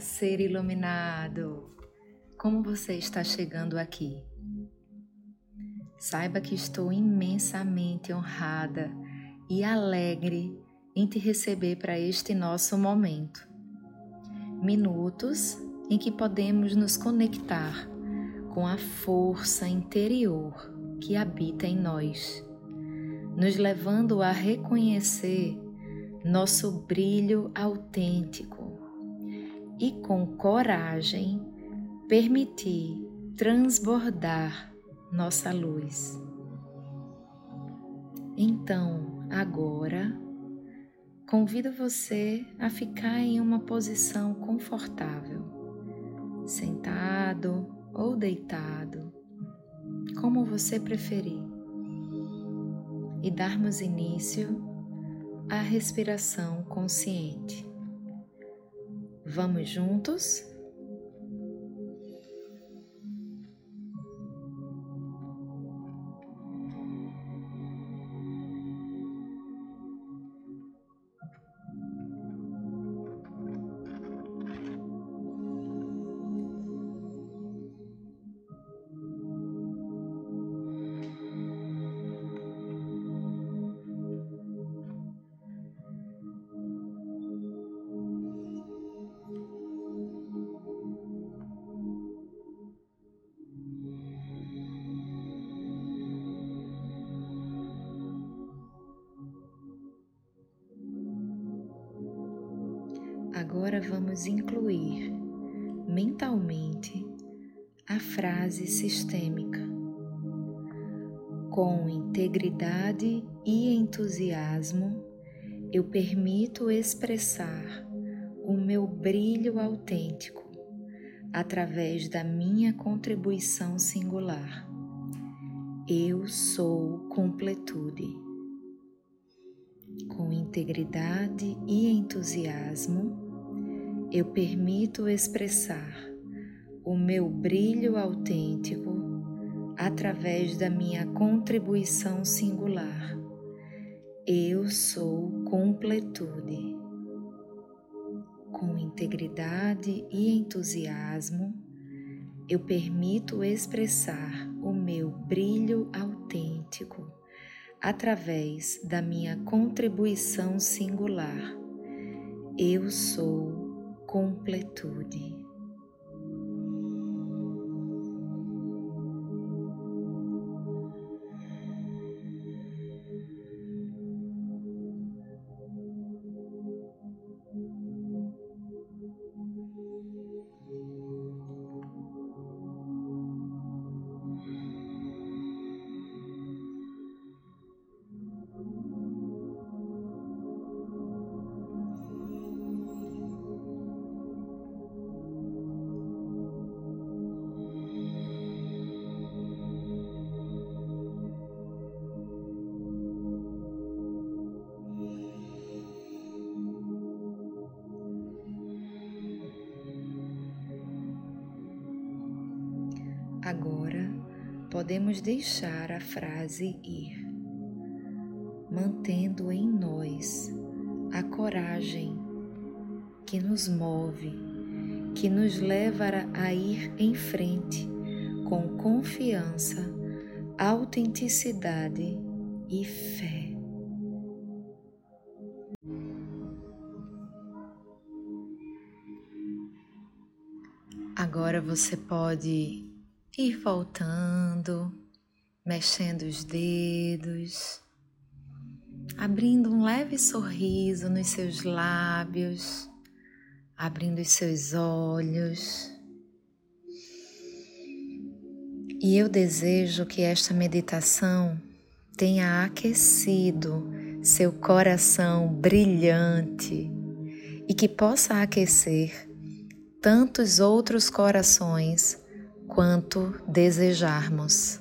ser iluminado! Como você está chegando aqui? Saiba que estou imensamente honrada e alegre em te receber para este nosso momento. Minutos em que podemos nos conectar com a força interior que habita em nós, nos levando a reconhecer nosso brilho autêntico e com coragem permitir transbordar nossa luz. Então, agora, convido você a ficar em uma posição confortável, sentado ou deitado, como você preferir, e darmos início à respiração consciente. Vamos juntos? Agora vamos incluir mentalmente a frase sistêmica. Com integridade e entusiasmo, eu permito expressar o meu brilho autêntico através da minha contribuição singular. Eu sou completude. Com integridade e entusiasmo, eu permito expressar o meu brilho autêntico através da minha contribuição singular. Eu sou completude. Com integridade e entusiasmo, eu permito expressar o meu brilho autêntico através da minha contribuição singular. Eu sou completude. Agora podemos deixar a frase ir, mantendo em nós a coragem que nos move, que nos leva a ir em frente com confiança, autenticidade e fé. Agora você pode ir voltando, mexendo os dedos, abrindo um leve sorriso nos seus lábios, abrindo os seus olhos. E eu desejo que esta meditação tenha aquecido seu coração brilhante e que possa aquecer tantos outros corações quanto desejarmos.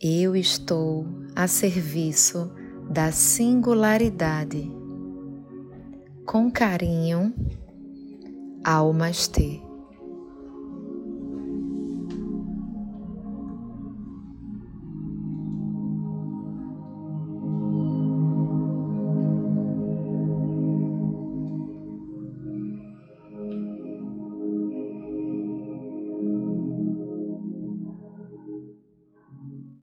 Eu estou a serviço da singularidade. Com carinho, Almastê.